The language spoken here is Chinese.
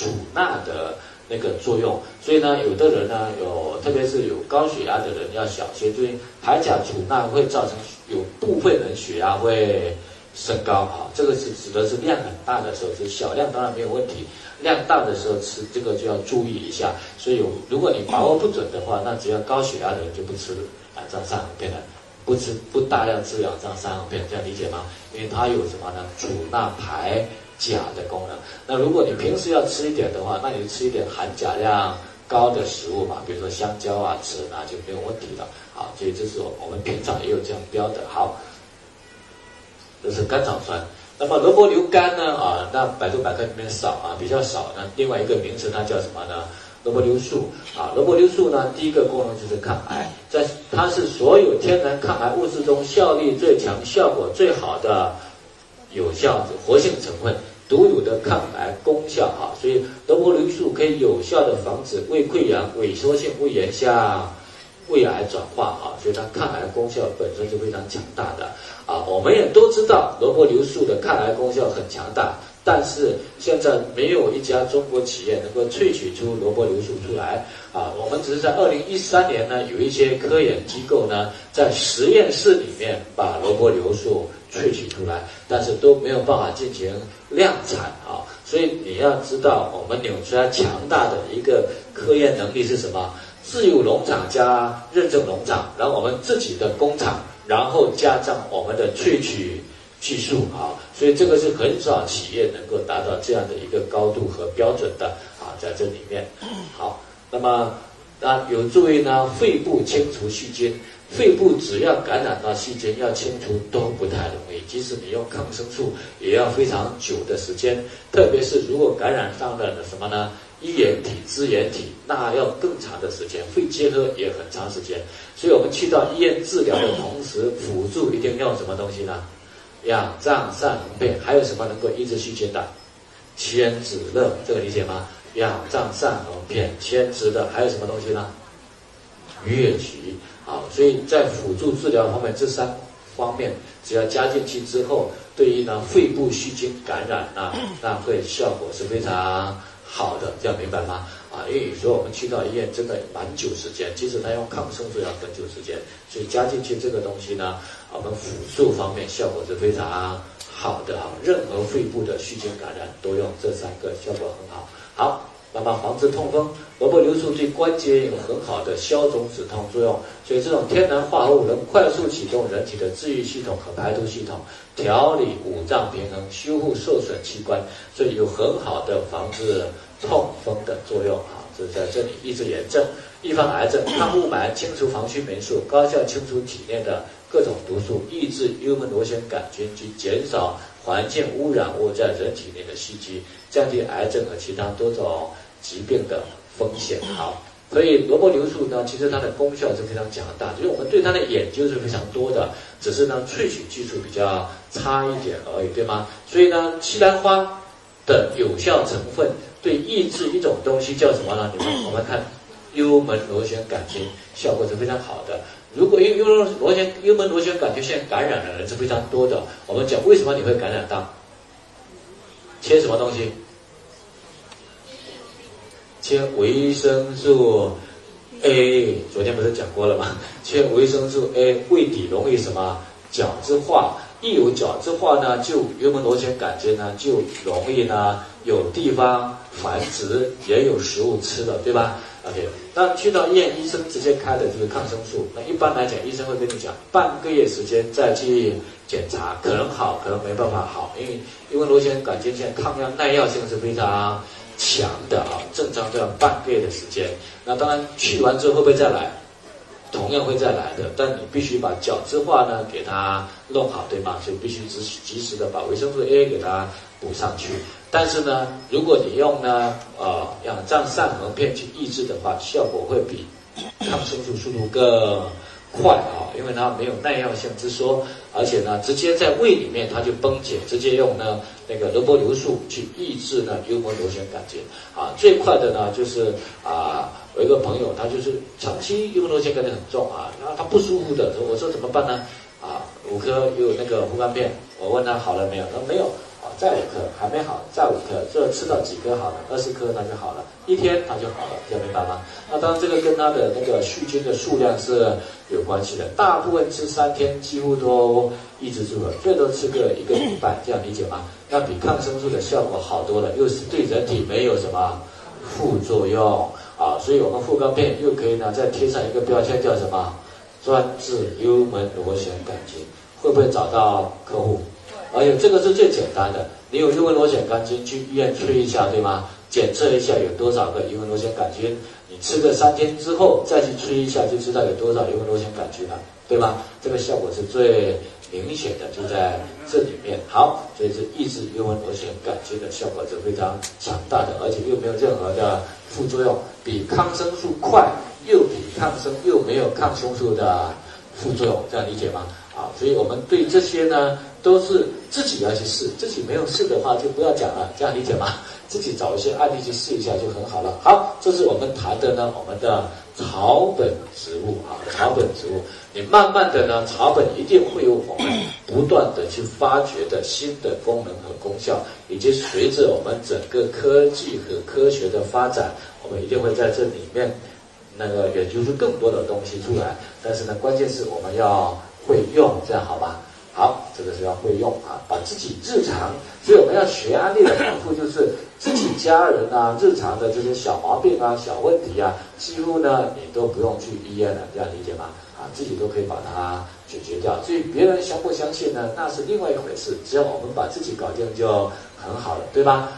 储钠的那个作用。所以呢，有的人呢，有特别是有高血压的人要小心，注意排钾储钠会造成有部分人血压会升高啊。这个是指的是量很大的时候，是小量当然没有问题，量大的时候吃这个就要注意一下。所以有如果你把握不准的话，那只要高血压的人就不吃啊，这样上变了。不吃不大量吃两张三合片，这样理解吗？因为它有什么呢？储钠排钾的功能。那如果你平时要吃一点的话，那你就吃一点含钾量高的食物嘛，比如说香蕉啊，吃那就没有问题了。好，所以这是我们平常也有这样标的。好，这是甘草酸。那么萝卜硫苷呢？啊，那百度百科里面少啊，比较少。那另外一个名词它叫什么呢？萝卜硫素啊，萝卜硫素呢，第一个功能就是抗癌，在它是所有天然抗癌物质中效力最强、效果最好的有效活性成分，独有的抗癌功效啊，所以萝卜硫素可以有效的防止胃溃疡、萎缩性胃炎向胃癌转化啊，所以它抗癌功效本身就非常强大的啊，我们也都知道萝卜硫素的抗癌功效很强大。但是现在没有一家中国企业能够萃取出萝卜硫素出来啊！我们只是在二零一三年呢，有一些科研机构呢，在实验室里面把萝卜硫素萃取出来，但是都没有办法进行量产啊！所以你要知道，我们纽崔莱强大的一个科研能力是什么？自有农场加认证农场，然后我们自己的工厂，然后加上我们的萃取。技术啊，所以这个是很少企业能够达到这样的一个高度和标准的啊，在这里面。好，那么那，有助于呢肺部清除细菌。肺部只要感染到细菌，要清除都不太容易，即使你用抗生素，也要非常久的时间。特别是如果感染上了什么呢？衣原体、支原体，那要更长的时间。肺结核也很长时间。所以我们去到医院治疗的同时，辅助一定用什么东西呢？仰脏散红片，还有什么能够抑制细菌的？千子乐，这个理解吗？仰脏散红片，千子乐还有什么东西呢？疟疾，啊，所以在辅助治疗方面，这三方面只要加进去之后，对于呢肺部细菌感染啊，那会效果是非常好的，这样明白吗？啊，因为有时候我们去到医院真的蛮久时间，即使他用抗生素要很久时间，所以加进去这个东西呢，我们辅助方面效果是非常好的啊。任何肺部的细菌感染都用这三个，效果很好。好，那么防治痛风，萝卜硫素对关节有很好的消肿止痛作用，所以这种天然化合物能快速启动人体的治愈系统和排毒系统，调理五脏平衡，修复受损器官，所以有很好的防治。痛风的作用啊，是在这里抑制炎症、预防癌症、抗雾霾、清除防区霉素、高效清除体内的各种毒素、抑制幽门螺旋杆菌及减少环境污染物在人体内的吸积，降低癌症和其他多种疾病的风险。好，所以萝卜牛素呢，其实它的功效是非常强大，就是我们对它的研究是非常多的，只是呢萃取技术比较差一点而已，对吗？所以呢，西兰花的有效成分。对抑制一种东西叫什么呢？你们我们看幽门螺旋杆菌效果是非常好的。如果幽幽门螺旋幽门螺旋杆菌现在感染的人是非常多的，我们讲为什么你会感染到？切什么东西？切维生素 A，昨天不是讲过了吗？切维生素 A，胃底容易什么角质化？一有角质化呢，就幽门螺旋杆菌呢就容易呢有地方繁殖，也有食物吃的，对吧？OK，那去到医院，医生直接开的就是抗生素。那一般来讲，医生会跟你讲，半个月时间再去检查，可能好，可能没办法好，因为幽门螺旋杆菌现在抗药耐药性是非常强的啊，正常都要半个月的时间。那当然去完之后会不会再来？同样会再来的，但你必须把角质化呢给它弄好，对吗？所以必须及及时的把维生素 A 给它补上去。但是呢，如果你用呢呃仰仗散合片去抑制的话，效果会比抗生素速度更快啊，因为它没有耐药性之说，而且呢直接在胃里面它就崩解，直接用呢那个萝卜硫素去抑制呢幽门螺旋杆菌啊，最快的呢就是啊。我一个朋友，他就是长期幽门螺旋杆菌很重啊，然后他不舒服的，我说怎么办呢？啊，五颗有那个护肝片，我问他好了没有？他说没有，再五颗，还没好，再五颗，这吃到几颗好了？二十颗那就好了，一天它就好了，听明白吗？那当然这个跟它的那个细菌的数量是有关系的，大部分吃三天几乎都抑制住了，最多吃个一个礼拜，这样理解吗？那比抗生素的效果好多了，又是对人体没有什么副作用啊，所以我们护肝片又可以呢再贴上一个标签叫什么？专治幽门螺旋杆菌，会不会找到客户？而且这个是最简单的，你有幽门螺旋杆菌去医院吹一下，对吗？检测一下有多少个幽门螺旋杆菌，你吃个三天之后再去吹一下，就知道有多少幽门螺旋杆菌了，对吗？这个效果是最明显的，就在这里面。好，所以是抑制幽门螺旋杆菌的效果是非常强大的，而且又没有任何的副作用，比抗生素快，又比抗生又没有抗生素的副作用，这样理解吗？所以我们对这些呢。都是自己要去试，自己没有试的话就不要讲了，这样理解吗？自己找一些案例去试一下就很好了。好，这是我们谈的呢，我们的草本植物啊，草本植物，你慢慢的呢，草本一定会有我们不断的去发掘的新的功能和功效，以及随着我们整个科技和科学的发展，我们一定会在这里面那个研究出更多的东西出来。但是呢，关键是我们要会用，这样好吧？好，这个是要会用啊，把自己日常，所以我们要学安利的好处就是自己家人啊，日常的这些小毛病啊、小问题啊，几乎呢你都不用去医院了，这样理解吗？啊，自己都可以把它解决掉。至于别人相不相信呢，那是另外一回事。只要我们把自己搞定就很好了，对吧？